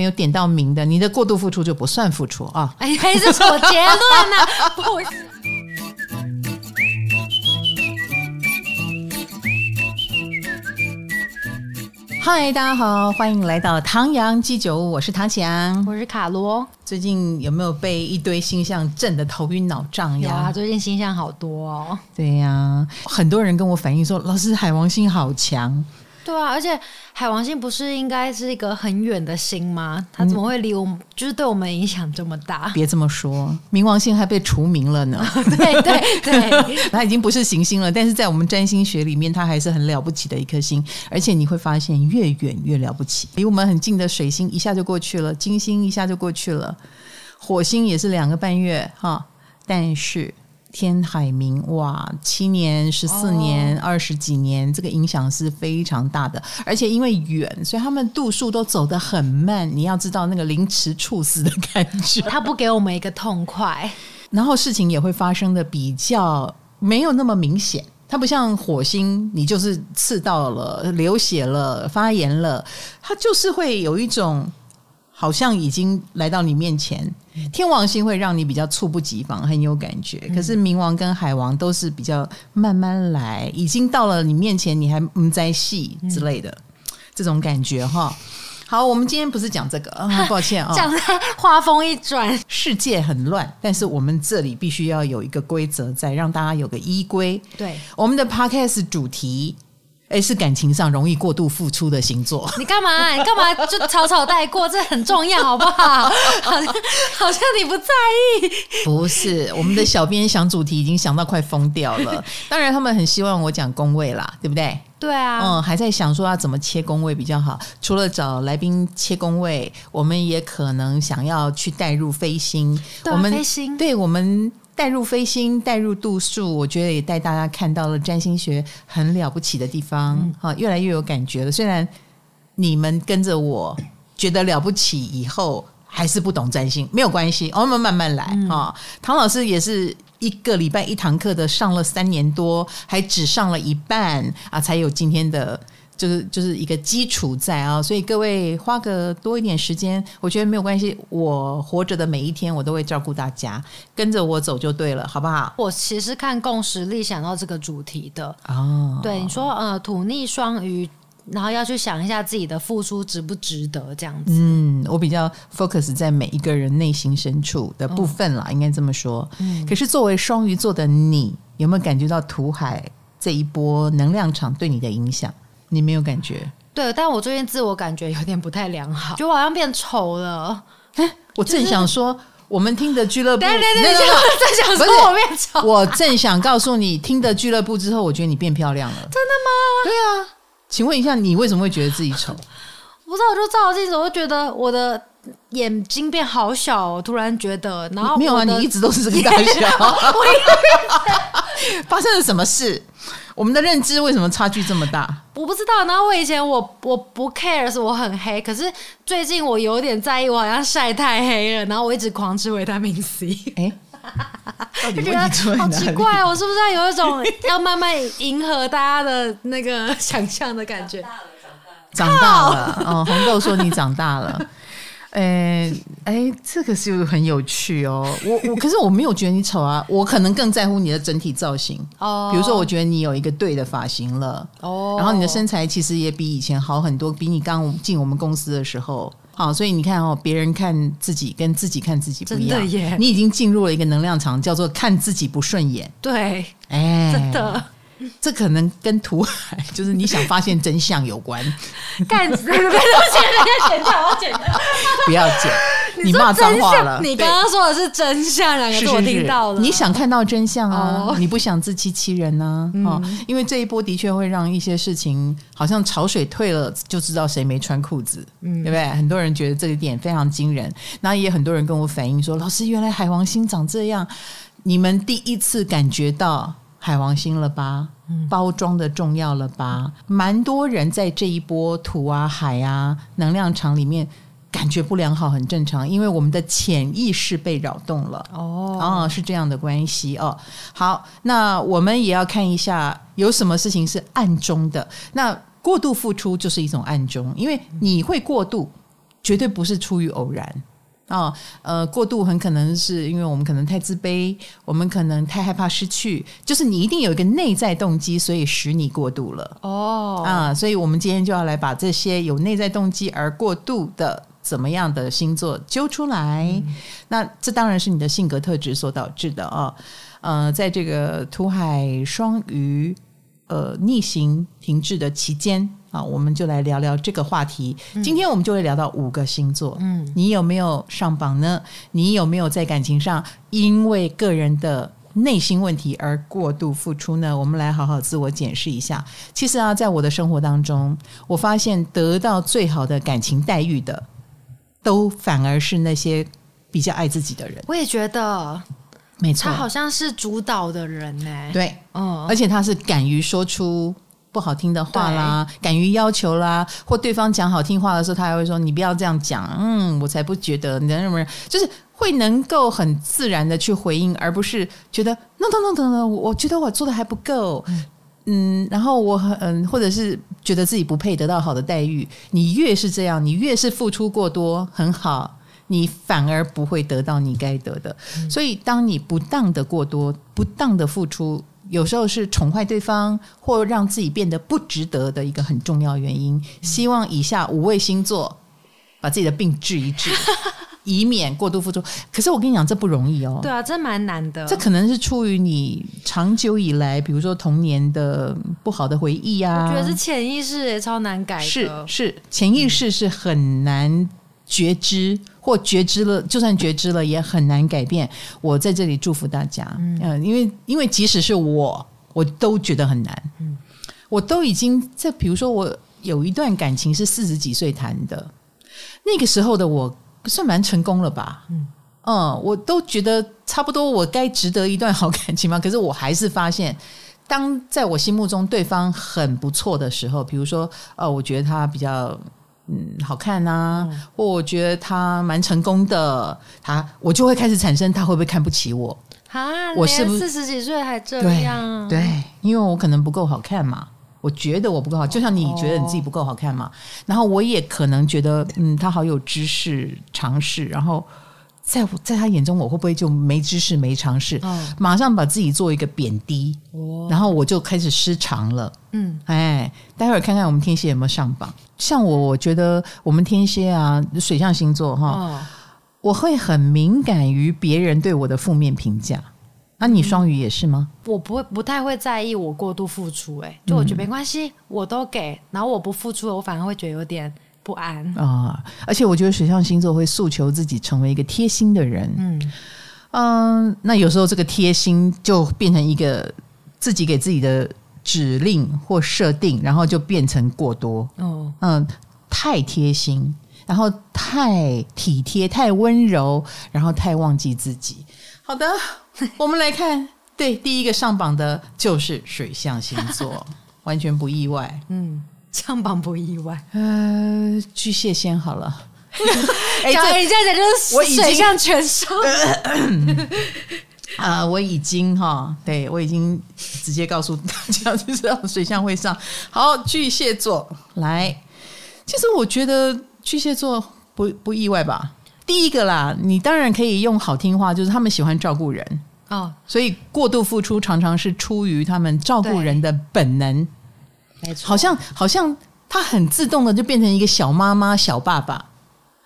没有点到名的，你的过度付出就不算付出啊！哎，这是什么结论呢、啊？不好意思。嗨，大家好，欢迎来到唐阳鸡酒屋，我是唐阳，我是卡罗。最近有没有被一堆星象震得头晕脑胀呀？有啊，最近星象好多哦。对呀、啊，很多人跟我反映说，老师海王星好强。对啊，而且海王星不是应该是一个很远的星吗？它怎么会离我们，嗯、就是对我们影响这么大？别这么说，冥王星还被除名了呢。对 对对，它已经不是行星了，但是在我们占星学里面，它还是很了不起的一颗星。而且你会发现，越远越了不起。离我们很近的水星一下就过去了，金星一下就过去了，火星也是两个半月哈，但是。天海明哇，七年、十四年、二十几年，这个影响是非常大的。而且因为远，所以他们度数都走得很慢。你要知道那个凌迟处死的感觉，他不给我们一个痛快，然后事情也会发生的比较没有那么明显。它不像火星，你就是刺到了、流血了、发炎了，它就是会有一种。好像已经来到你面前，天王星会让你比较猝不及防，很有感觉。可是冥王跟海王都是比较慢慢来，已经到了你面前，你还嗯在戏之类的、嗯、这种感觉哈。好，我们今天不是讲这个 啊，抱歉啊。讲的话锋一转，世界很乱，但是我们这里必须要有一个规则在，让大家有个依归。对，我们的 podcast 主题。哎，是感情上容易过度付出的星座。你干嘛？你干嘛就草草带过？这很重要，好不好？好像好像你不在意。不是，我们的小编想主题已经想到快疯掉了。当然，他们很希望我讲宫位啦，对不对？对啊。嗯，还在想说要怎么切工位比较好。除了找来宾切工位，我们也可能想要去带入飞星。对啊，我们飞星。对我们。带入飞星，带入度数，我觉得也带大家看到了占星学很了不起的地方，好、嗯，越来越有感觉了。虽然你们跟着我觉得了不起，以后还是不懂占星，没有关系，我们慢慢来啊、嗯。唐老师也是一个礼拜一堂课的，上了三年多，还只上了一半啊，才有今天的。就是就是一个基础在啊，所以各位花个多一点时间，我觉得没有关系。我活着的每一天，我都会照顾大家，跟着我走就对了，好不好？我其实看共识力想到这个主题的哦。对，你说呃，土逆双鱼，然后要去想一下自己的付出值不值得这样子。嗯，我比较 focus 在每一个人内心深处的部分啦，哦、应该这么说。嗯，可是作为双鱼座的你，有没有感觉到土海这一波能量场对你的影响？你没有感觉？对，但我最近自我感觉有点不太良好，就我好像变丑了。哎，我正想说，就是、我们听的俱乐部，对对对，我正想说我变丑。我正想告诉你，听的俱乐部之后，我觉得你变漂亮了。真的吗？对啊，请问一下，你为什么会觉得自己丑？不知道，我就照镜子，我就觉得我的眼睛变好小，我突然觉得，然后没有啊，你一直都是这个大小。发生了什么事？我们的认知为什么差距这么大？我不知道。然后我以前我我不 care 是我很黑，可是最近我有点在意，我好像晒太黑了。然后我一直狂吃维他命 C。哎，到底问题出在哪里？好奇怪，我是不是要有一种要慢慢迎合大家的那个想象的感觉？长大了，长大了。哦，红豆说你长大了。哎哎，这个是很有趣哦。我我可是我没有觉得你丑啊，我可能更在乎你的整体造型哦。比如说，我觉得你有一个对的发型了哦，然后你的身材其实也比以前好很多，比你刚进我们公司的时候好。所以你看哦，别人看自己跟自己看自己不一样。你已经进入了一个能量场，叫做看自己不顺眼。对，哎，真的。这可能跟土海，就是你想发现真相有关。干子，别剪，别剪掉，我剪掉。不要剪，你骂脏话了。你刚刚说的是真相，两个字我听到了。你想看到真相啊？Oh. 你不想自欺欺人呢、啊？哦、嗯，因为这一波的确会让一些事情好像潮水退了，就知道谁没穿裤子，嗯，对不对？很多人觉得这个点非常惊人，然后也很多人跟我反映说：“老师，原来海王星长这样，你们第一次感觉到。”海王星了吧，包装的重要了吧，蛮多人在这一波土啊海啊能量场里面感觉不良好，很正常，因为我们的潜意识被扰动了哦，哦，是这样的关系哦。好，那我们也要看一下有什么事情是暗中的，那过度付出就是一种暗中，因为你会过度。绝对不是出于偶然。哦，呃，过度很可能是因为我们可能太自卑，我们可能太害怕失去，就是你一定有一个内在动机，所以使你过度了。哦，啊，所以我们今天就要来把这些有内在动机而过度的怎么样的星座揪出来。嗯、那这当然是你的性格特质所导致的啊。呃，在这个土海双鱼呃逆行停滞的期间。啊，我们就来聊聊这个话题。今天我们就会聊到五个星座。嗯，你有没有上榜呢？你有没有在感情上因为个人的内心问题而过度付出呢？我们来好好自我检视一下。其实啊，在我的生活当中，我发现得到最好的感情待遇的，都反而是那些比较爱自己的人。我也觉得，没错，他好像是主导的人呢。对，嗯，而且他是敢于说出。不好听的话啦，敢于要求啦，或对方讲好听话的时候，他还会说：“你不要这样讲。”嗯，我才不觉得，你能不能就是会能够很自然的去回应，而不是觉得 “no no no no no”，我觉得我做的还不够。嗯，然后我很嗯，或者是觉得自己不配得到好的待遇。你越是这样，你越是付出过多，很好，你反而不会得到你该得的。嗯，所以，当你不当的过多，不当的付出。有时候是宠坏对方，或让自己变得不值得的一个很重要原因。希望以下五位星座把自己的病治一治，以免过度付出。可是我跟你讲，这不容易哦。对啊，这蛮难的。这可能是出于你长久以来，比如说童年的不好的回忆啊。我觉得是潜意识也超难改的。是是，潜意识是很难觉知。或觉知了，就算觉知了，也很难改变。我在这里祝福大家，嗯，呃、因为因为即使是我，我都觉得很难。嗯，我都已经在，比如说我有一段感情是四十几岁谈的，那个时候的我算蛮成功了吧？嗯，嗯，我都觉得差不多，我该值得一段好感情吗？可是我还是发现，当在我心目中对方很不错的时候，比如说，呃，我觉得他比较。嗯，好看呐、啊，嗯、或我觉得他蛮成功的，他我就会开始产生他会不会看不起我啊？我是不是四十几岁还这样？对，对，因为我可能不够好看嘛，我觉得我不够好，就像你觉得你自己不够好看嘛。哦、然后我也可能觉得，嗯，他好有知识、尝试，然后。在在他眼中，我会不会就没知识、没尝试？哦、马上把自己做一个贬低，哦、然后我就开始失常了。嗯，哎，待会儿看看我们天蝎有没有上榜。像我，我觉得我们天蝎啊，水象星座哈，哦、我会很敏感于别人对我的负面评价。那、啊、你双鱼也是吗？我不会，不太会在意我过度付出、欸。哎，就我觉得没关系，我都给，然后我不付出，我反而会觉得有点。不安啊！而且我觉得水象星座会诉求自己成为一个贴心的人。嗯嗯，那有时候这个贴心就变成一个自己给自己的指令或设定，然后就变成过多。哦，嗯，太贴心，然后太体贴，太温柔，然后太忘记自己。好的，我们来看，对，第一个上榜的就是水象星座，完全不意外。嗯。上榜不意外，呃，巨蟹先好了。哎，这一下子就是水象全收。啊，我已经哈，对 我已经直接告诉大家，就知道水象会上。好，巨蟹座来，其实我觉得巨蟹座不不意外吧。第一个啦，你当然可以用好听话，就是他们喜欢照顾人哦，所以过度付出常常是出于他们照顾人的本能。没错，好像好像他很自动的就变成一个小妈妈、小爸爸。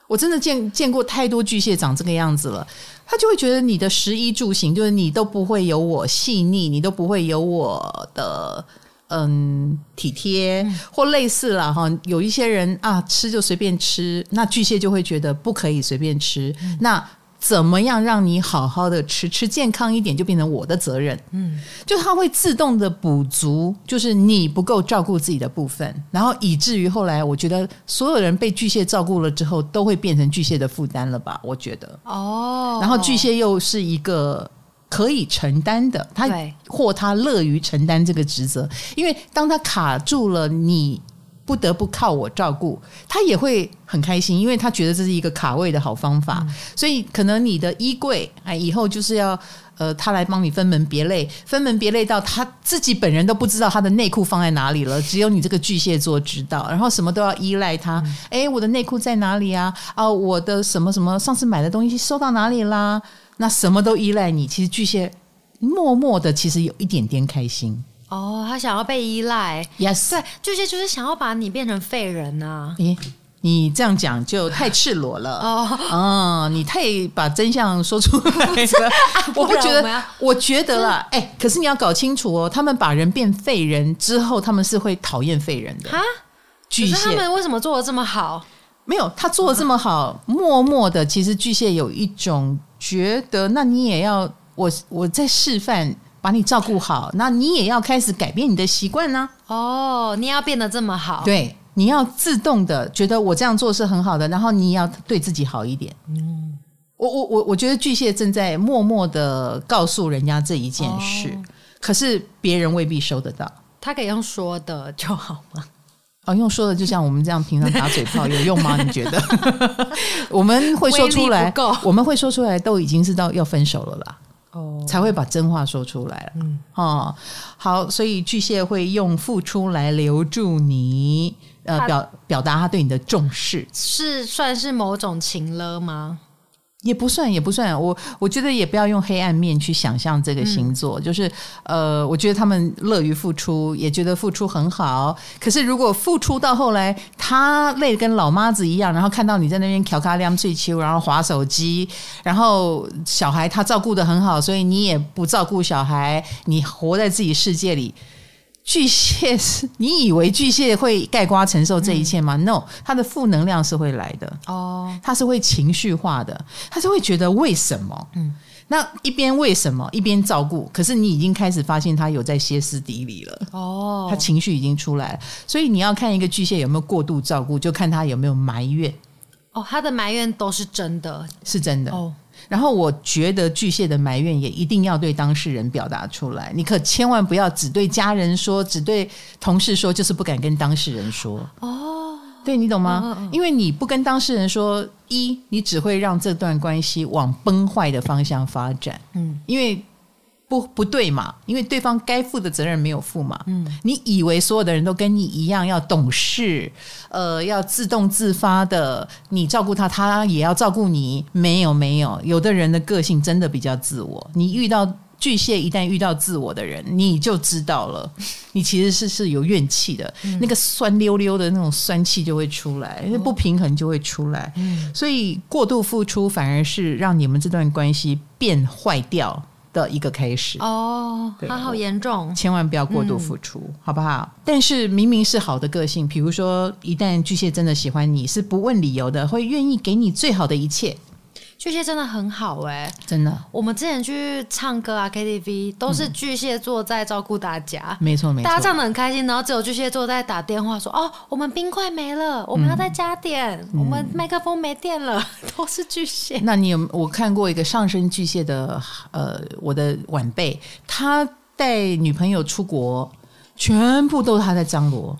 我真的见见过太多巨蟹长这个样子了，他就会觉得你的食衣住行，就是你都不会有我细腻，你都不会有我的嗯体贴或类似了哈。有一些人啊，吃就随便吃，那巨蟹就会觉得不可以随便吃。嗯、那怎么样让你好好的吃，吃健康一点，就变成我的责任。嗯，就它会自动的补足，就是你不够照顾自己的部分，然后以至于后来，我觉得所有人被巨蟹照顾了之后，都会变成巨蟹的负担了吧？我觉得哦，然后巨蟹又是一个可以承担的，他或他乐于承担这个职责，因为当他卡住了你不得不靠我照顾，他也会很开心，因为他觉得这是一个卡位的好方法。嗯、所以可能你的衣柜，哎，以后就是要呃，他来帮你分门别类，分门别类到他自己本人都不知道他的内裤放在哪里了，只有你这个巨蟹座知道。然后什么都要依赖他，哎、嗯，我的内裤在哪里啊？啊，我的什么什么上次买的东西收到哪里啦？那什么都依赖你。其实巨蟹默默的，其实有一点点开心。哦，他想要被依赖，yes，对，巨蟹就是想要把你变成废人呐、啊。咦，你这样讲就太赤裸了 哦，嗯，你太把真相说出来了。我不觉得，我觉得啦，哎、欸，可是你要搞清楚哦，他们把人变废人之后，他们是会讨厌废人的。哈，巨蟹他们为什么做的这么好？没有，他做的这么好，默默的，其实巨蟹有一种觉得，那你也要我我在示范。把你照顾好，那你也要开始改变你的习惯呢。哦，你要变得这么好，对，你要自动的觉得我这样做是很好的，然后你也要对自己好一点。嗯，我我我我觉得巨蟹正在默默的告诉人家这一件事，哦、可是别人未必收得到。他可以用说的就好吗？哦，用说的就像我们这样平常打嘴炮有用吗？你觉得？我们会说出来，我们会说出来，都已经是到要分手了啦。哦，才会把真话说出来了。嗯，哦，好，所以巨蟹会用付出来留住你，呃，表表达他对你的重视，是算是某种情了吗？也不算，也不算。我我觉得也不要用黑暗面去想象这个星座，嗯、就是呃，我觉得他们乐于付出，也觉得付出很好。可是如果付出到后来，他累得跟老妈子一样，然后看到你在那边调卡亮睡秋，然后划手机，然后小孩他照顾得很好，所以你也不照顾小孩，你活在自己世界里。巨蟹是你以为巨蟹会盖瓜承受这一切吗？嗯？No，他的负能量是会来的。哦，他是会情绪化的，他是会觉得为什么？嗯，那一边为什么一边照顾，可是你已经开始发现他有在歇斯底里了。哦，他情绪已经出来了，所以你要看一个巨蟹有没有过度照顾，就看他有没有埋怨。哦，他的埋怨都是真的，是真的。哦。然后我觉得巨蟹的埋怨也一定要对当事人表达出来，你可千万不要只对家人说，只对同事说，就是不敢跟当事人说。哦，对，你懂吗？因为你不跟当事人说，一你只会让这段关系往崩坏的方向发展。嗯，因为。不不对嘛，因为对方该负的责任没有负嘛。嗯，你以为所有的人都跟你一样要懂事，呃，要自动自发的，你照顾他，他也要照顾你？没有没有，有的人的个性真的比较自我。你遇到巨蟹，一旦遇到自我的人，你就知道了，你其实是是有怨气的，嗯、那个酸溜溜的那种酸气就会出来，因为不平衡就会出来。嗯，所以过度付出反而是让你们这段关系变坏掉的一个开始哦，他好严重，千万不要过度付出，嗯、好不好？但是明明是好的个性，比如说一旦巨蟹真的喜欢你，是不问理由的，会愿意给你最好的一切。巨蟹真的很好哎、欸，真的。我们之前去唱歌啊，KTV 都是巨蟹座在照顾大家，没错没错，大家唱的很开心，然后只有巨蟹座在打电话说：“哦，我们冰块没了，我们要再加点，嗯、我们麦克风没电了。嗯 ”都是巨蟹。那你有我看过一个上升巨蟹的呃，我的晚辈，他带女朋友出国，全部都是他在张罗，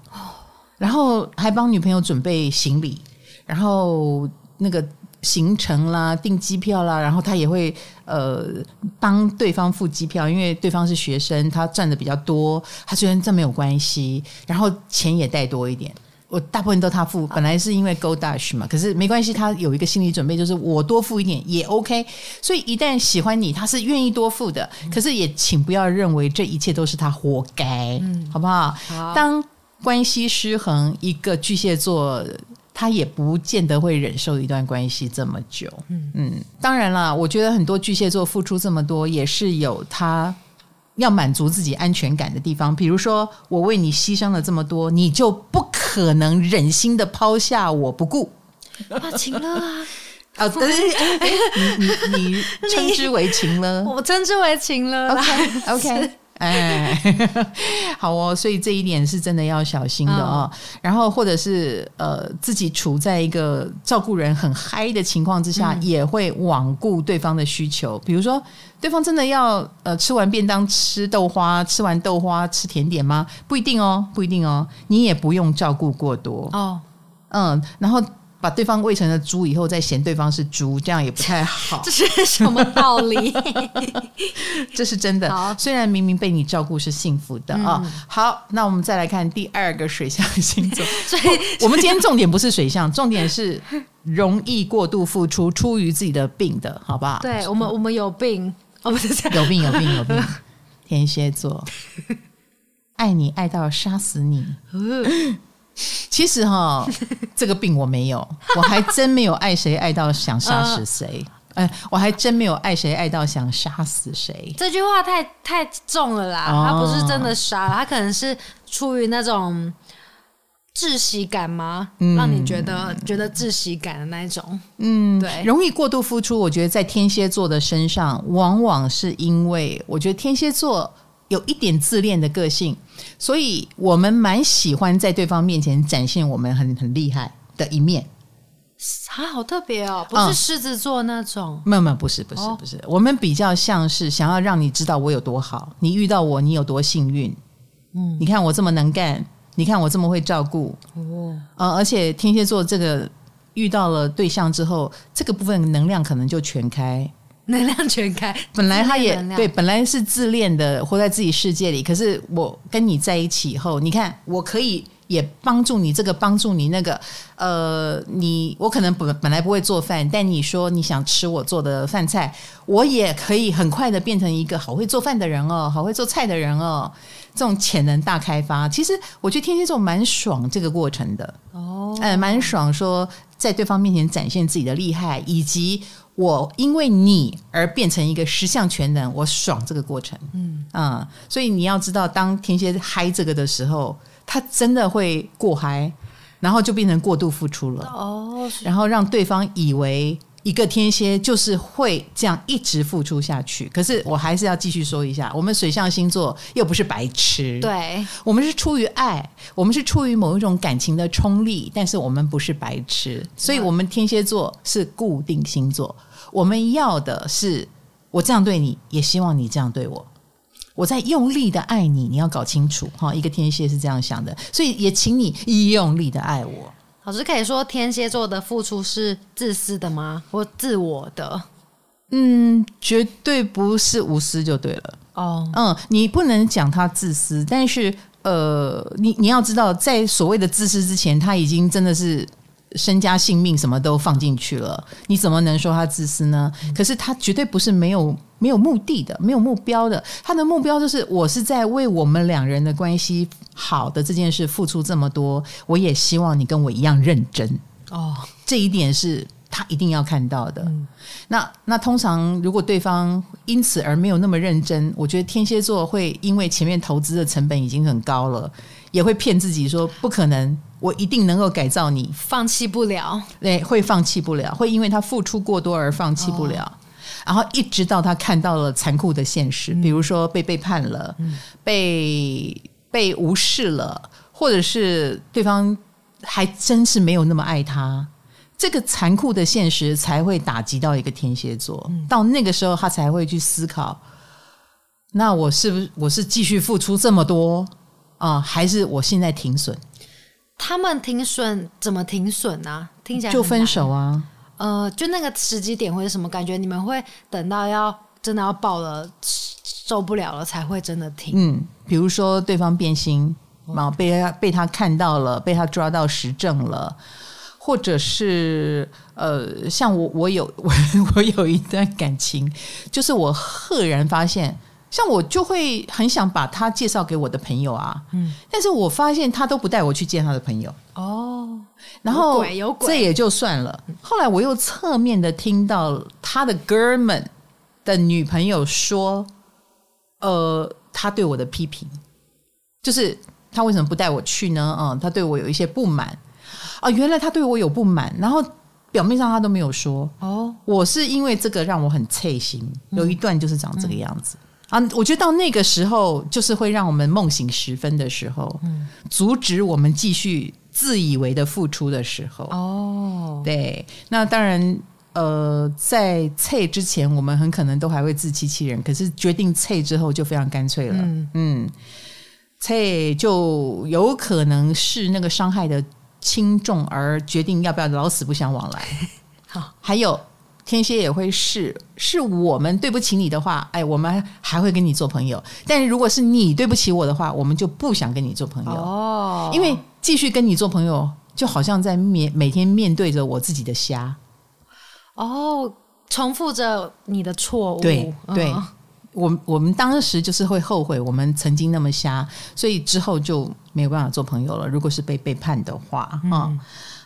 然后还帮女朋友准备行李，然后那个。行程啦，订机票啦，然后他也会呃帮对方付机票，因为对方是学生，他赚的比较多，他虽然这没有关系，然后钱也带多一点。我大部分都他付，本来是因为 Go Dash 嘛，可是没关系，他有一个心理准备，就是我多付一点也 OK。所以一旦喜欢你，他是愿意多付的。可是也请不要认为这一切都是他活该，嗯，好不好？好。当关系失衡，一个巨蟹座。他也不见得会忍受一段关系这么久。嗯嗯，当然啦，我觉得很多巨蟹座付出这么多，也是有他要满足自己安全感的地方。比如说，我为你牺牲了这么多，你就不可能忍心的抛下我不顾。啊，情了啊！啊，对对对，你你你 称之为情了，我称之为情了。OK OK，哎，好哦，所以这一点是真的要小心的哦。嗯、然后或者是呃，自己处在一个照顾人很嗨的情况之下，嗯、也会罔顾对方的需求。比如说，对方真的要呃吃完便当吃豆花，吃完豆花吃甜点吗？不一定哦，不一定哦。你也不用照顾过多哦。嗯，然后。把对方喂成了猪以后，再嫌对方是猪，这样也不太好。这是什么道理？这是真的。虽然明明被你照顾是幸福的啊、嗯哦。好，那我们再来看第二个水象星座。所以，我们今天重点不是水象，重点是容易过度付出，出于自己的病的，好不好？对我们，我们有病哦，不是有病，有病，有病。天蝎座，爱你爱到杀死你。其实哈，这个病我没有，我还真没有爱谁爱到想杀死谁。哎、呃，我还真没有爱谁爱到想杀死谁。这句话太太重了啦，哦、他不是真的杀了，他可能是出于那种窒息感吗？嗯、让你觉得觉得窒息感的那一种。嗯，对，容易过度付出。我觉得在天蝎座的身上，往往是因为我觉得天蝎座。有一点自恋的个性，所以我们蛮喜欢在对方面前展现我们很很厉害的一面。啊，好特别哦！不是狮子座那种，没有没有，不是不是不是，我们比较像是想要让你知道我有多好，你遇到我你有多幸运。嗯，你看我这么能干，你看我这么会照顾哦。呃，而且天蝎座这个遇到了对象之后，这个部分能量可能就全开。能量全开，本来他也对，本来是自恋的，活在自己世界里。可是我跟你在一起以后，你看，我可以也帮助你这个，帮助你那个。呃，你我可能本本来不会做饭，但你说你想吃我做的饭菜，我也可以很快的变成一个好会做饭的人哦，好会做菜的人哦。这种潜能大开发，其实我觉得天蝎座蛮爽这个过程的哦，哎，蛮爽，说在对方面前展现自己的厉害，以及。我因为你而变成一个十项全能，我爽这个过程，嗯。啊、嗯，所以你要知道，当天蝎嗨这个的时候，他真的会过嗨，然后就变成过度付出了。哦，然后让对方以为。一个天蝎就是会这样一直付出下去，可是我还是要继续说一下，我们水象星座又不是白痴，对，我们是出于爱，我们是出于某一种感情的冲力，但是我们不是白痴，所以我们天蝎座是固定星座，我们要的是我这样对你，也希望你这样对我，我在用力的爱你，你要搞清楚哈，一个天蝎是这样想的，所以也请你用力的爱我。老师可以说天蝎座的付出是自私的吗？或自我的？嗯，绝对不是无私就对了。哦，嗯，你不能讲他自私，但是呃，你你要知道，在所谓的自私之前，他已经真的是。身家性命什么都放进去了，你怎么能说他自私呢？可是他绝对不是没有没有目的的，没有目标的。他的目标就是我是在为我们两人的关系好的这件事付出这么多，我也希望你跟我一样认真哦。这一点是他一定要看到的。嗯、那那通常如果对方因此而没有那么认真，我觉得天蝎座会因为前面投资的成本已经很高了，也会骗自己说不可能。我一定能够改造你，放弃不了。对，会放弃不了，会因为他付出过多而放弃不了。哦、然后一直到他看到了残酷的现实，嗯、比如说被背叛了，嗯、被被无视了，或者是对方还真是没有那么爱他，这个残酷的现实才会打击到一个天蝎座。嗯、到那个时候，他才会去思考：那我是不是我是继续付出这么多啊、呃，还是我现在停损？他们停损怎么停损呢、啊？听起来就分手啊。呃，就那个时机点会是什么感觉？你们会等到要真的要爆了受不了了才会真的停？嗯，比如说对方变心，然后被他被他看到了，被他抓到实证了，或者是呃，像我我有我 我有一段感情，就是我赫然发现。像我就会很想把他介绍给我的朋友啊，嗯，但是我发现他都不带我去见他的朋友。哦，然后这也就算了。后来我又侧面的听到他的哥们的女朋友说，呃，他对我的批评，就是他为什么不带我去呢？嗯，他对我有一些不满。啊，原来他对我有不满，然后表面上他都没有说。哦，我是因为这个让我很刺心，有一段就是长这个样子。啊，我觉得到那个时候，就是会让我们梦醒时分的时候，嗯，阻止我们继续自以为的付出的时候。哦，对，那当然，呃，在撤之前，我们很可能都还会自欺欺人，可是决定撤之后，就非常干脆了。嗯，嗯，撤就有可能是那个伤害的轻重，而决定要不要老死不相往来。好，还有。天蝎也会是，是我们对不起你的话，哎，我们还会跟你做朋友。但是如果是你对不起我的话，我们就不想跟你做朋友。哦，因为继续跟你做朋友，就好像在面每天面对着我自己的瞎。哦，重复着你的错误。对对，哦、我我们当时就是会后悔，我们曾经那么瞎，所以之后就没有办法做朋友了。如果是被背叛的话，嗯、哦，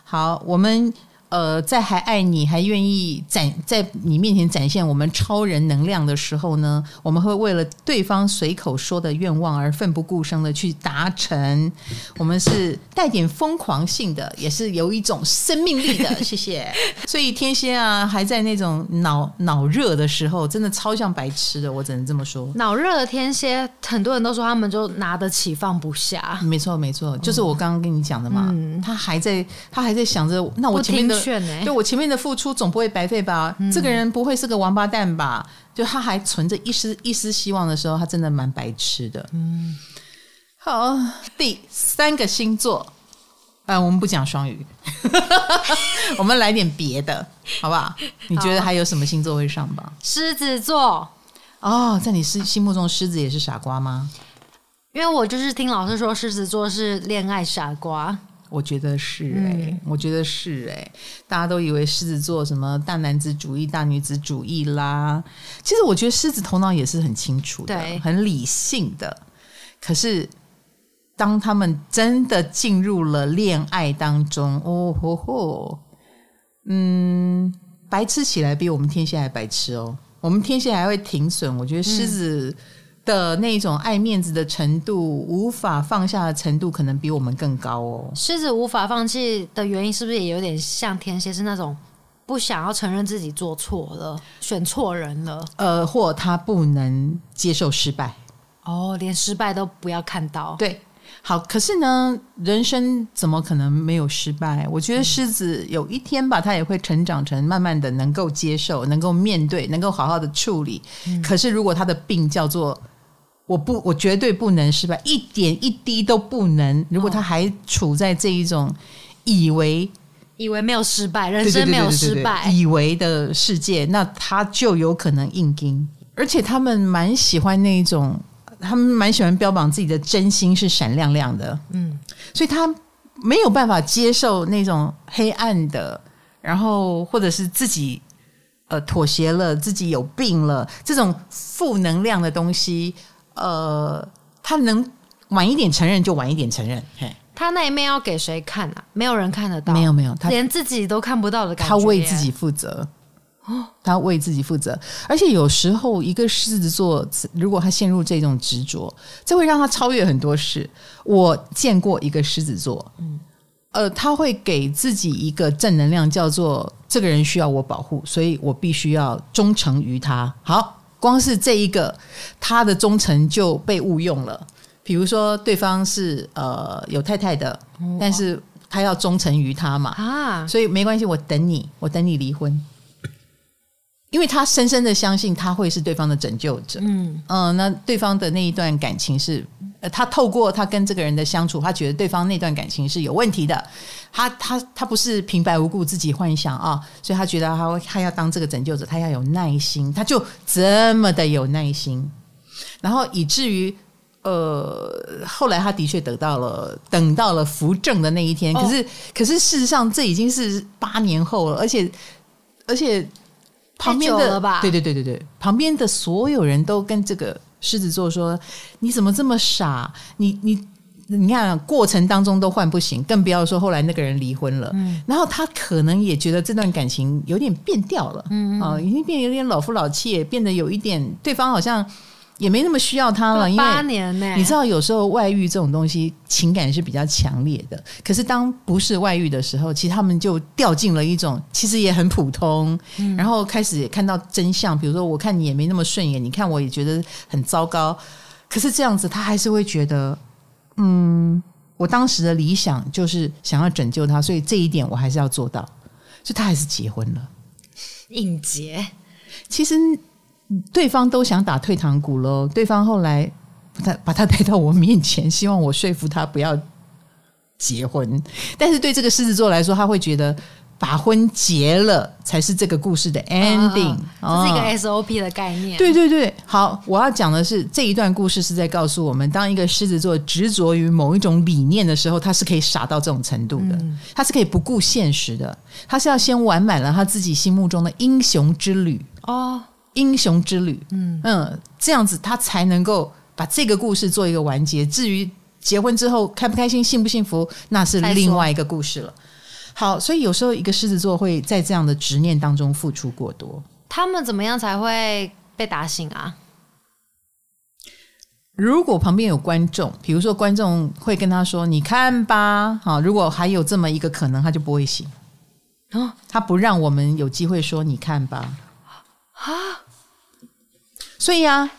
好，我们。呃，在还爱你，还愿意展在你面前展现我们超人能量的时候呢，我们会为了对方随口说的愿望而奋不顾身的去达成。我们是带点疯狂性的，也是有一种生命力的。谢谢。所以天蝎啊，还在那种脑脑热的时候，真的超像白痴的，我只能这么说。脑热的天蝎，很多人都说他们就拿得起放不下。没错，没错，就是我刚刚跟你讲的嘛。嗯、他还在，他还在想着，那我前面的。对，我前面的付出总不会白费吧？嗯、这个人不会是个王八蛋吧？就他还存着一丝一丝希望的时候，他真的蛮白痴的。嗯，好，第三个星座，哎、呃，我们不讲双鱼，我们来点别的，好不好？你觉得还有什么星座会上榜？狮子座。哦，在你心心目中，狮子也是傻瓜吗？因为我就是听老师说，狮子座是恋爱傻瓜。我觉得是哎、欸，嗯、我觉得是哎、欸，大家都以为狮子座什么大男子主义、大女子主义啦。其实我觉得狮子头脑也是很清楚的，很理性的。可是当他们真的进入了恋爱当中，哦吼吼，嗯，白痴起来比我们天蝎还白痴哦。我们天蝎还会停损，我觉得狮子。嗯的那种爱面子的程度，无法放下的程度，可能比我们更高哦。狮子无法放弃的原因，是不是也有点像天蝎？是那种不想要承认自己做错了，选错人了，呃，或他不能接受失败。哦，连失败都不要看到。对。好，可是呢，人生怎么可能没有失败？我觉得狮子有一天吧，他也会成长成慢慢的能够接受、能够面对、能够好好的处理。嗯、可是如果他的病叫做我不，我绝对不能失败，一点一滴都不能。如果他还处在这一种以为以为没有失败，人生没有失败，以为的世界，那他就有可能硬钉。而且他们蛮喜欢那一种。他们蛮喜欢标榜自己的真心是闪亮亮的，嗯，所以他没有办法接受那种黑暗的，然后或者是自己呃妥协了，自己有病了这种负能量的东西，呃，他能晚一点承认就晚一点承认，嘿，他那一面要给谁看啊？没有人看得到，没有没有，他连自己都看不到的感觉，他为自己负责。他为自己负责，而且有时候一个狮子座，如果他陷入这种执着，这会让他超越很多事。我见过一个狮子座，嗯，呃，他会给自己一个正能量，叫做这个人需要我保护，所以我必须要忠诚于他。好，光是这一个，他的忠诚就被误用了。比如说，对方是呃有太太的，但是他要忠诚于他嘛，啊，所以没关系，我等你，我等你离婚。因为他深深的相信他会是对方的拯救者，嗯。嗯，那对方的那一段感情是，呃，他透过他跟这个人的相处，他觉得对方那段感情是有问题的，他他他不是平白无故自己幻想啊，所以他觉得他会他要当这个拯救者，他要有耐心，他就这么的有耐心，然后以至于呃，后来他的确得到了等到了扶正的那一天，可是、哦、可是事实上这已经是八年后了，而且而且。旁边的对对对对对，旁边的所有人都跟这个狮子座说：“你怎么这么傻？你你你看，过程当中都换不行，更不要说后来那个人离婚了。嗯，然后他可能也觉得这段感情有点变调了，嗯啊，已经变得有点老夫老妻，也变得有一点对方好像也没那么需要他了，因为八年呢，你知道有时候外遇这种东西情感是比较强烈的，可是当不是外遇的时候，其实他们就掉进了一种其实也很普通，嗯、然后开始看到真相，比如说我看你也没那么顺眼，你看我也觉得很糟糕，可是这样子他还是会觉得，嗯，我当时的理想就是想要拯救他，所以这一点我还是要做到，所以他还是结婚了，应结，其实。对方都想打退堂鼓喽，对方后来把他把他带到我面前，希望我说服他不要结婚。但是对这个狮子座来说，他会觉得把婚结了才是这个故事的 ending，这是一个 SOP 的概念。对对对，好，我要讲的是这一段故事是在告诉我们，当一个狮子座执着于某一种理念的时候，他是可以傻到这种程度的，他是可以不顾现实的，他是要先完满了他自己心目中的英雄之旅哦。英雄之旅，嗯嗯，这样子他才能够把这个故事做一个完结。至于结婚之后开不开心、幸不幸福，那是另外一个故事了。好，所以有时候一个狮子座会在这样的执念当中付出过多。他们怎么样才会被打醒啊？如果旁边有观众，比如说观众会跟他说：“你看吧。”好，如果还有这么一个可能，他就不会醒。哦，他不让我们有机会说：“你看吧。”啊，所以啊，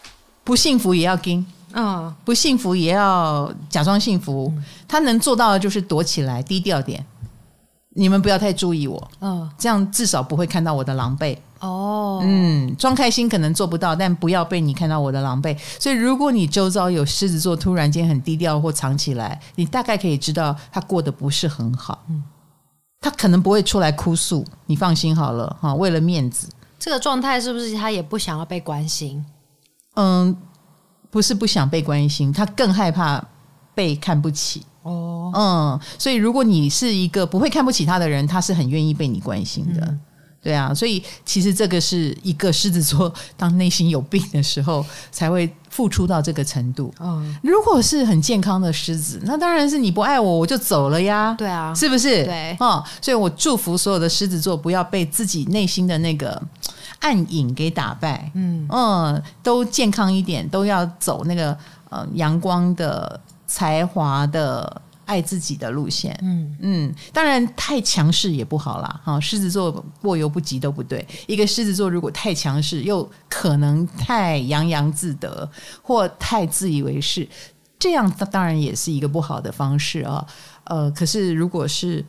不幸福也要跟，嗯，不幸福也要假装幸福。他能做到的就是躲起来，低调点。你们不要太注意我，嗯，这样至少不会看到我的狼狈。哦，嗯，装开心可能做不到，但不要被你看到我的狼狈。所以，如果你周遭有狮子座突然间很低调或藏起来，你大概可以知道他过得不是很好。嗯，他可能不会出来哭诉，你放心好了哈，为了面子。这个状态是不是他也不想要被关心？嗯，不是不想被关心，他更害怕被看不起。哦，嗯，所以如果你是一个不会看不起他的人，他是很愿意被你关心的。嗯对啊，所以其实这个是一个狮子座当内心有病的时候才会付出到这个程度。嗯，如果是很健康的狮子，那当然是你不爱我我就走了呀。对啊，是不是？对，哦，所以我祝福所有的狮子座不要被自己内心的那个暗影给打败。嗯嗯，都健康一点，都要走那个呃阳光的才华的。爱自己的路线，嗯嗯，当然太强势也不好啦。哈，狮子座过犹不及都不对。一个狮子座如果太强势，又可能太洋洋自得或太自以为是，这样当然也是一个不好的方式啊。呃，可是如果是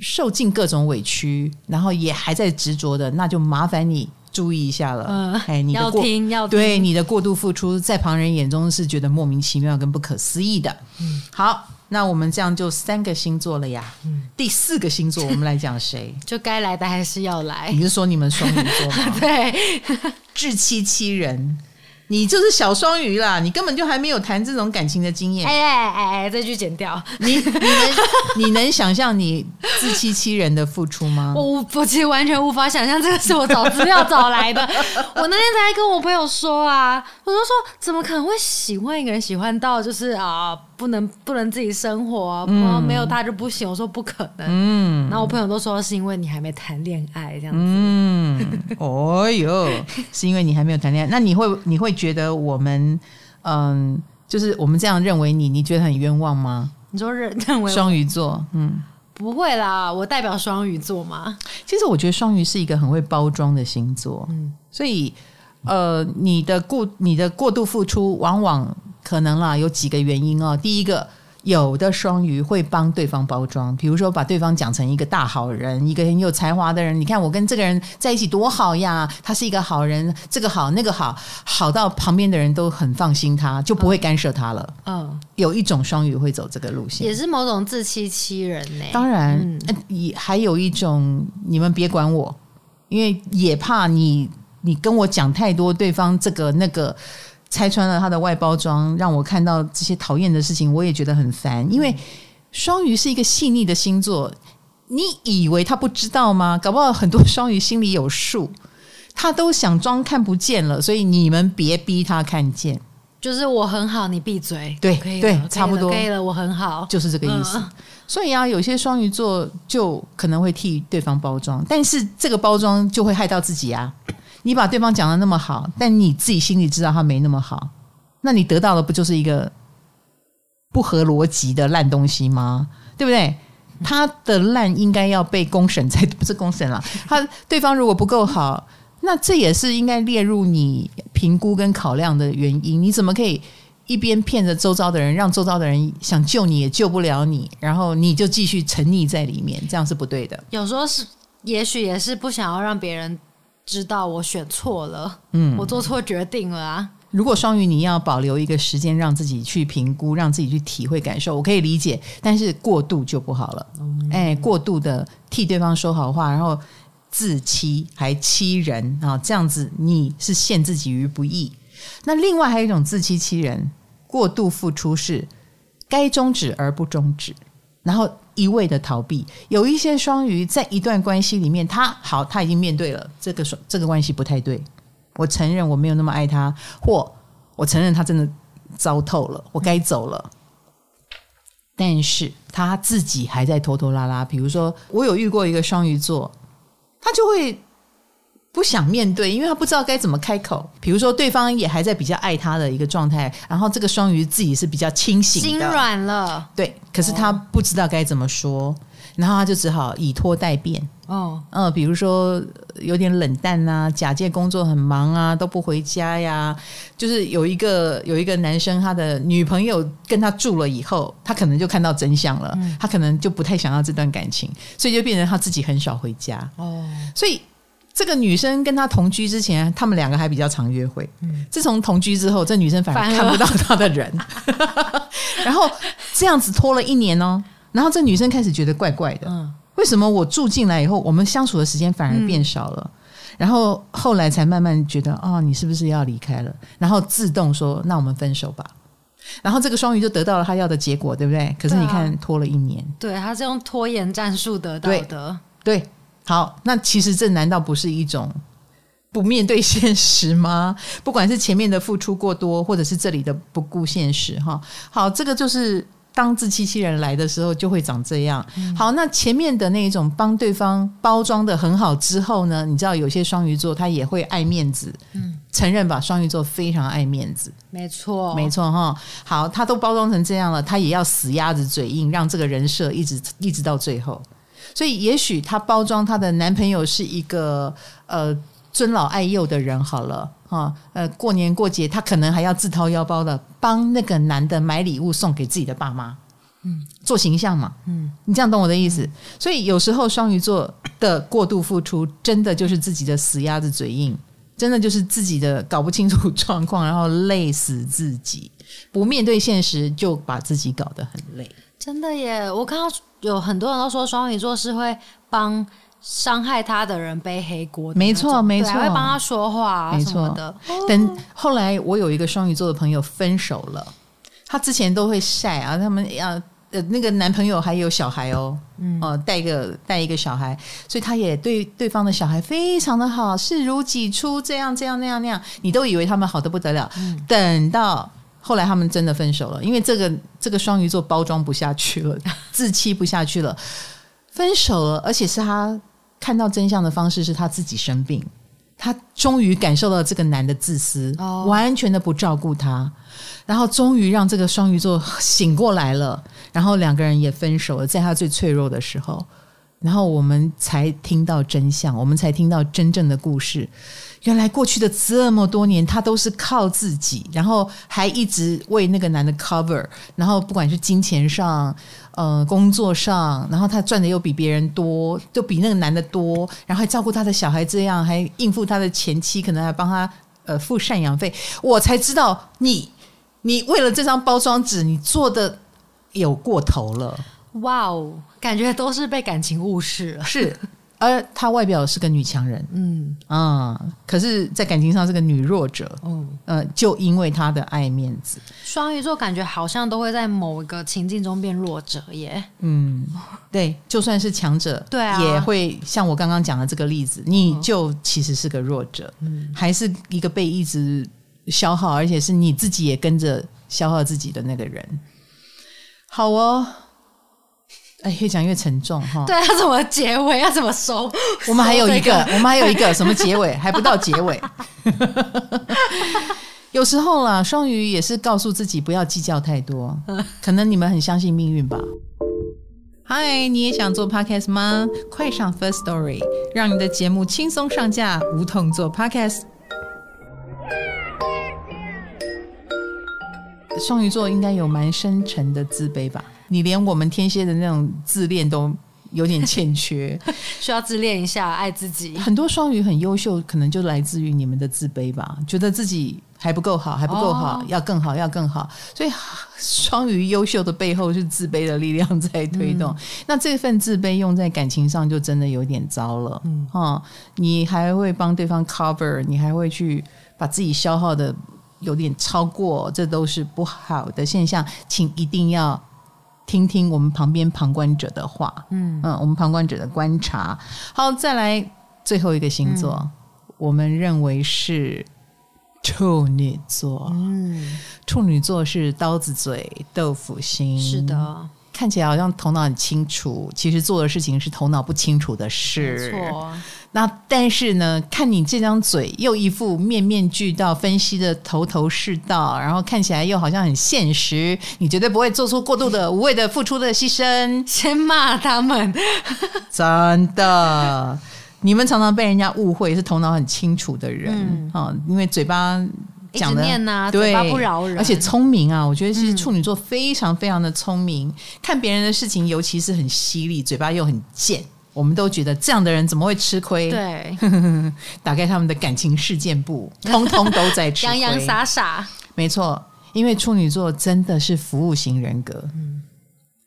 受尽各种委屈，然后也还在执着的，那就麻烦你注意一下了。嗯，哎，你的过，要听，要听。对你的过度付出，在旁人眼中是觉得莫名其妙跟不可思议的。嗯，好。那我们这样就三个星座了呀。嗯，第四个星座我们来讲谁？就该来的还是要来。你是说你们双鱼座吗？对，自欺欺人。你就是小双鱼啦，你根本就还没有谈这种感情的经验。哎哎哎哎，这句剪掉。你你能 你能想象你自欺欺人的付出吗？我我其实完全无法想象，这个是我找资料找来的。我那天才跟我朋友说啊，我就说怎么可能会喜欢一个人，喜欢到就是啊，不能不能自己生活啊，嗯、没有他就不行。我说不可能。嗯，然后我朋友都说是因为你还没谈恋爱这样子。嗯，哦哟，是因为你还没有谈恋爱，那你会你会。觉得我们嗯，就是我们这样认为你，你觉得很冤枉吗？你说认认为双鱼座，嗯，不会啦，我代表双鱼座嘛。其实我觉得双鱼是一个很会包装的星座，嗯，所以呃，你的过你的过度付出，往往可能啦有几个原因哦。第一个。有的双鱼会帮对方包装，比如说把对方讲成一个大好人，一个很有才华的人。你看我跟这个人在一起多好呀，他是一个好人，这个好那个好，好到旁边的人都很放心他，就不会干涉他了。嗯，有一种双鱼会走这个路线，也是某种自欺欺人呢。当然，也、嗯、还有一种，你们别管我，因为也怕你，你跟我讲太多，对方这个那个。拆穿了他的外包装，让我看到这些讨厌的事情，我也觉得很烦。因为双鱼是一个细腻的星座，你以为他不知道吗？搞不好很多双鱼心里有数，他都想装看不见了。所以你们别逼他看见，就是我很好，你闭嘴。对可以对，差不多可以了，我很好，就是这个意思。嗯、所以啊，有些双鱼座就可能会替对方包装，但是这个包装就会害到自己啊。你把对方讲的那么好，但你自己心里知道他没那么好，那你得到的不就是一个不合逻辑的烂东西吗？对不对？他的烂应该要被公审才不是公审了。他对方如果不够好，那这也是应该列入你评估跟考量的原因。你怎么可以一边骗着周遭的人，让周遭的人想救你也救不了你，然后你就继续沉溺在里面？这样是不对的。有时候是，也许也是不想要让别人知道我选错了，嗯，我做错决定了啊。如果双鱼你要保留一个时间让自己去评估，让自己去体会感受，我可以理解，但是过度就不好了。嗯、哎，过度的替对方说好话，然后自欺还欺人啊，这样子你是陷自己于不义。那另外还有一种自欺欺人，过度付出是该终止而不终止，然后一味的逃避。有一些双鱼在一段关系里面，他好，他已经面对了这个双这个关系不太对。我承认我没有那么爱他，或我承认他真的糟透了，我该走了。但是他自己还在拖拖拉拉。比如说，我有遇过一个双鱼座，他就会不想面对，因为他不知道该怎么开口。比如说，对方也还在比较爱他的一个状态，然后这个双鱼自己是比较清醒的，心软了。对，可是他不知道该怎么说。然后他就只好以拖待变，哦，嗯，比如说有点冷淡啊，假借工作很忙啊，都不回家呀。就是有一个有一个男生，他的女朋友跟他住了以后，他可能就看到真相了，嗯、他可能就不太想要这段感情，所以就变成他自己很少回家。哦，所以这个女生跟他同居之前，他们两个还比较常约会。嗯，自从同居之后，这女生反而看不到他的人，然后这样子拖了一年哦。然后这女生开始觉得怪怪的，嗯，为什么我住进来以后，我们相处的时间反而变少了？嗯，然后后来才慢慢觉得，哦，你是不是要离开了？然后自动说，那我们分手吧。然后这个双鱼就得到了他要的结果，对不对？可是你看，拖了一年，对，他是用拖延战术得到的。对，对，好，那其实这难道不是一种不面对现实吗？不管是前面的付出过多，或者是这里的不顾现实，哈，好，这个就是。当自欺欺人来的时候，就会长这样。好，那前面的那一种帮对方包装的很好之后呢？你知道有些双鱼座他也会爱面子，嗯，承认吧，双鱼座非常爱面子，没错，没错哈。好，他都包装成这样了，他也要死鸭子嘴硬，让这个人设一直一直到最后。所以，也许她包装她的男朋友是一个呃尊老爱幼的人，好了。啊，呃，过年过节，她可能还要自掏腰包的帮那个男的买礼物送给自己的爸妈，嗯，做形象嘛，嗯，你这样懂我的意思？嗯、所以有时候双鱼座的过度付出，真的就是自己的死鸭子嘴硬，真的就是自己的搞不清楚状况，然后累死自己，不面对现实就把自己搞得很累。真的耶，我看到有很多人都说双鱼座是会帮。伤害他的人背黑锅，没错没错，会帮他说话、啊、什么的。等后来，我有一个双鱼座的朋友分手了，他之前都会晒啊，他们要呃那个男朋友还有小孩哦，嗯哦带个带一个小孩，所以他也对对方的小孩非常的好，视如己出，这样这样那样那样，你都以为他们好的不得了。嗯、等到后来他们真的分手了，因为这个这个双鱼座包装不下去了，自欺不下去了，分手了，而且是他。看到真相的方式是他自己生病，他终于感受到这个男的自私，哦、完全的不照顾他，然后终于让这个双鱼座醒过来了，然后两个人也分手了，在他最脆弱的时候，然后我们才听到真相，我们才听到真正的故事。原来过去的这么多年，他都是靠自己，然后还一直为那个男的 cover，然后不管是金钱上。呃，工作上，然后他赚的又比别人多，就比那个男的多，然后还照顾他的小孩，这样还应付他的前妻，可能还帮他呃付赡养费。我才知道你，你为了这张包装纸，你做的有过头了。哇哦，感觉都是被感情误事了。是。而她外表是个女强人，嗯。啊、嗯，可是，在感情上是个女弱者，嗯呃，就因为她的爱面子，双鱼座感觉好像都会在某一个情境中变弱者耶，嗯，对，就算是强者，对啊，也会像我刚刚讲的这个例子，你就其实是个弱者，嗯，还是一个被一直消耗，而且是你自己也跟着消耗自己的那个人，好哦。哎，越讲越沉重哈！对，要怎么结尾？要怎么收？我们还有一个，我们还有一个什么结尾？还不到结尾。有时候啦，双鱼也是告诉自己不要计较太多。可能你们很相信命运吧。嗨，你也想做 podcast 吗？快上 First Story，让你的节目轻松上架，无痛做 podcast。双鱼座应该有蛮深沉的自卑吧？你连我们天蝎的那种自恋都有点欠缺，需要自恋一下，爱自己。很多双鱼很优秀，可能就来自于你们的自卑吧？觉得自己还不够好，还不够好，哦、要更好，要更好。所以双鱼优秀的背后是自卑的力量在推动。嗯、那这份自卑用在感情上，就真的有点糟了。嗯，哦、你还会帮对方 cover，你还会去把自己消耗的。有点超过，这都是不好的现象，请一定要听听我们旁边旁观者的话。嗯嗯，我们旁观者的观察。好，再来最后一个星座，嗯、我们认为是处女座。嗯，处女座是刀子嘴豆腐心。是的。看起来好像头脑很清楚，其实做的事情是头脑不清楚的事。没错。那但是呢，看你这张嘴又一副面面俱到，分析的头头是道，然后看起来又好像很现实，你绝对不会做出过度的、无谓的付出的牺牲。先骂他们，真的，你们常常被人家误会是头脑很清楚的人啊，嗯、因为嘴巴。讲的念呐，对，嘴巴不饶人，而且聪明啊！我觉得其实处女座非常非常的聪明，嗯、看别人的事情，尤其是很犀利，嘴巴又很贱。我们都觉得这样的人怎么会吃亏？对，打开他们的感情事件簿，通通都在吃亏，洋洋洒洒。没错，因为处女座真的是服务型人格，嗯，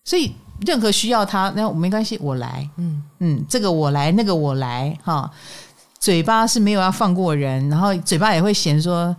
所以任何需要他，那没关系，我来，嗯嗯，这个我来，那个我来，哈，嘴巴是没有要放过人，然后嘴巴也会嫌说。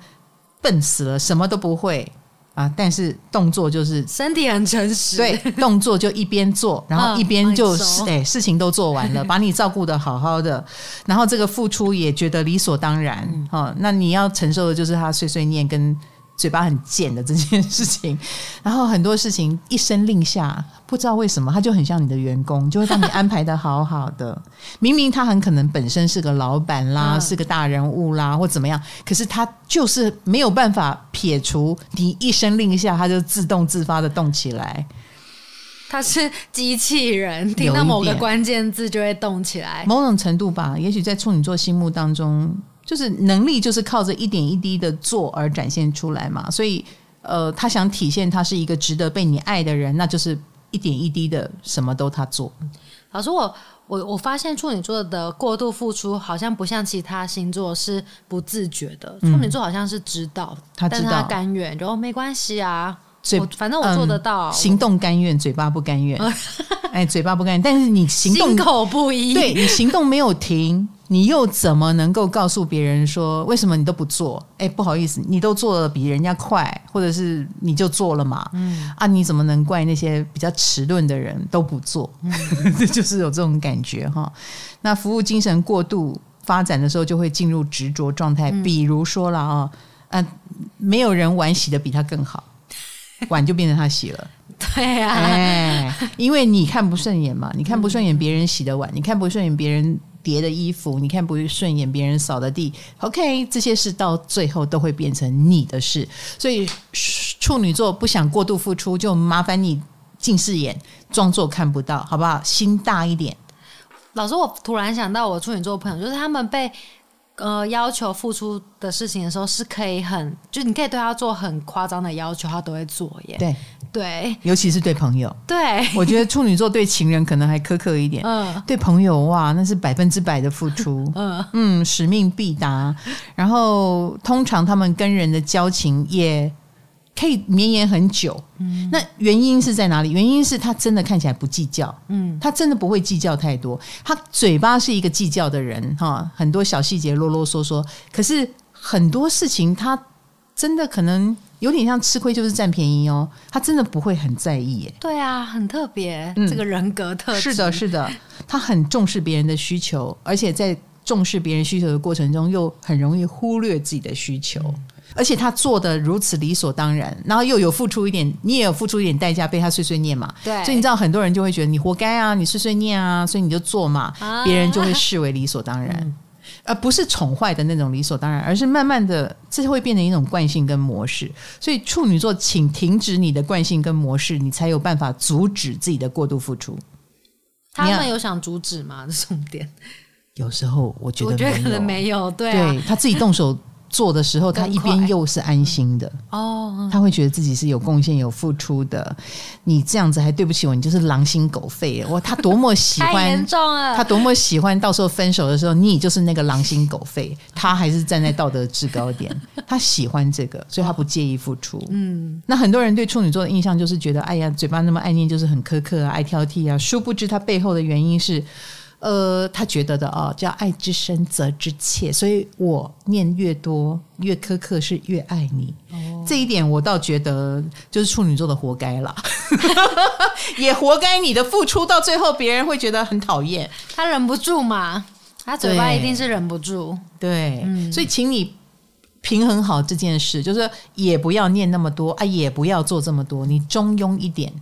笨死了，什么都不会啊！但是动作就是身体很诚实，对，动作就一边做，然后一边就是哎，事情都做完了，把你照顾的好好的，然后这个付出也觉得理所当然。哦、嗯，那你要承受的就是他碎碎念跟。嘴巴很贱的这件事情，然后很多事情一声令下，不知道为什么他就很像你的员工，就会帮你安排的好好的。明明他很可能本身是个老板啦，嗯、是个大人物啦，或怎么样，可是他就是没有办法撇除你一声令下，他就自动自发的动起来。他是机器人，听到某个关键字就会动起来。某种程度吧，也许在处女座心目当中。就是能力，就是靠着一点一滴的做而展现出来嘛。所以，呃，他想体现他是一个值得被你爱的人，那就是一点一滴的什么都他做。老师，我我我发现处女座的过度付出好像不像其他星座是不自觉的，处女座好像是知道，他知道，但是他甘愿，然后没关系啊。嘴反正我做得到，嗯、行动甘愿，嘴巴不甘愿。哎，嘴巴不甘愿，但是你行动心口不一，对你行动没有停，你又怎么能够告诉别人说为什么你都不做？哎，不好意思，你都做的比人家快，或者是你就做了嘛？嗯啊，你怎么能怪那些比较迟钝的人都不做？这、就是有这种感觉哈。那服务精神过度发展的时候，就会进入执着状态。嗯、比如说了啊，嗯、呃，没有人碗洗的比他更好。碗就变成他洗了，对呀、啊哎，因为你看不顺眼嘛，你看不顺眼别人洗的碗，你看不顺眼别人叠的衣服，你看不顺眼别人扫的地，OK，这些事到最后都会变成你的事，所以处女座不想过度付出，就麻烦你近视眼，装作看不到，好不好？心大一点。老师，我突然想到我处女座朋友，就是他们被。呃，要求付出的事情的时候是可以很，就你可以对他做很夸张的要求，他都会做耶。对对，尤其是对朋友。对，我觉得处女座对情人可能还苛刻一点。嗯，对朋友哇，那是百分之百的付出。嗯嗯，使命必达。然后通常他们跟人的交情也。可以绵延很久，嗯，那原因是在哪里？原因是他真的看起来不计较，嗯，他真的不会计较太多，他嘴巴是一个计较的人，哈，很多小细节啰啰嗦嗦，可是很多事情他真的可能有点像吃亏就是占便宜哦，他真的不会很在意，耶。对啊，很特别，嗯，这个人格特质。是的，是的，他很重视别人的需求，而且在重视别人需求的过程中，又很容易忽略自己的需求。嗯而且他做的如此理所当然，然后又有付出一点，你也有付出一点代价，被他碎碎念嘛。对，所以你知道很多人就会觉得你活该啊，你碎碎念啊，所以你就做嘛，啊、别人就会视为理所当然。嗯、而不是宠坏的那种理所当然，而是慢慢的，这会变成一种惯性跟模式。所以处女座，请停止你的惯性跟模式，你才有办法阻止自己的过度付出。他们有想阻止吗？这重点。有时候我觉得，我觉得可能没有，对啊，对他自己动手。做的时候，他一边又是安心的哦，他会觉得自己是有贡献、有付出的。你这样子还对不起我，你就是狼心狗肺。哇，他多么喜欢，严重了。他多么喜欢，到时候分手的时候，你就是那个狼心狗肺。他还是站在道德制高点，他喜欢这个，所以他不介意付出。嗯，那很多人对处女座的印象就是觉得，哎呀，嘴巴那么爱念，就是很苛刻啊，爱挑剔啊。殊不知他背后的原因是。呃，他觉得的哦，叫爱之深责之切，所以我念越多越苛刻，是越爱你。哦，这一点我倒觉得就是处女座的活该了，也活该你的付出到最后别人会觉得很讨厌。他忍不住嘛，他嘴巴一定是忍不住。对，嗯，所以请你平衡好这件事，就是也不要念那么多啊，也不要做这么多，你中庸一点，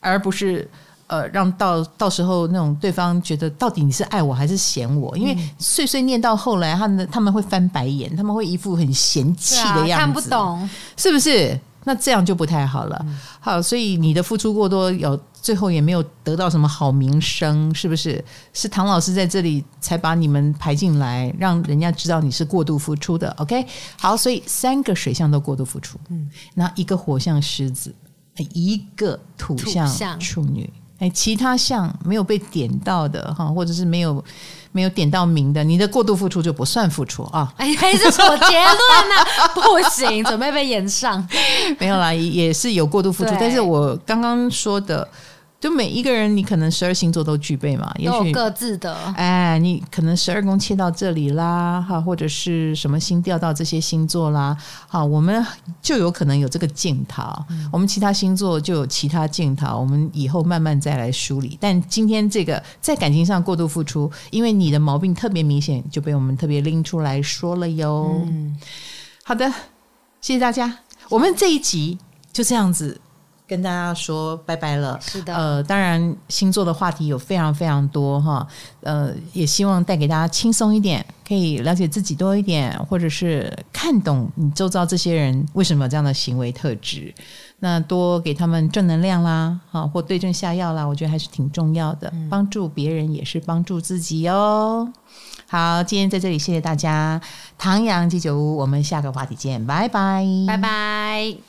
而不是。呃，让到到时候那种对方觉得到底你是爱我还是嫌我？因为碎碎念到后来，他们他们会翻白眼，他们会一副很嫌弃的样子，啊，看不懂，是不是？那这样就不太好了。嗯、好，所以你的付出过多，有最后也没有得到什么好名声，是不是？是唐老师在这里才把你们排进来，让人家知道你是过度付出的。OK，好，所以三个水象都过度付出，嗯，那一个火象狮子，一个土象处女。哎，其他项没有被点到的哈，或者是没有没有点到名的，你的过度付出就不算付出啊！哎，这是什么结论呢？不行，准备被延上。没有啦，也是有过度付出，但是我刚刚说的。就每一个人，你可能十二星座都具备嘛，也许各自的。哎，你可能十二宫切到这里啦，哈，或者是什么星调到这些星座啦，好，我们就有可能有这个镜头，嗯、我们其他星座就有其他镜头，我们以后慢慢再来梳理。但今天这个在感情上过度付出，因为你的毛病特别明显，就被我们特别拎出来说了哟。嗯，好的，谢谢大家，我们这一集就这样子。跟大家说拜拜了。是的，呃，当然星座的话题有非常非常多哈，呃，也希望带给大家轻松一点，可以了解自己多一点，或者是看懂你周遭这些人为什么有这样的行为特质，那多给他们正能量啦，哈，或对症下药啦，我觉得还是挺重要的，嗯、帮助别人也是帮助自己哦。好，今天在这里谢谢大家，唐阳鸡酒屋，我们下个话题见，拜拜，拜拜。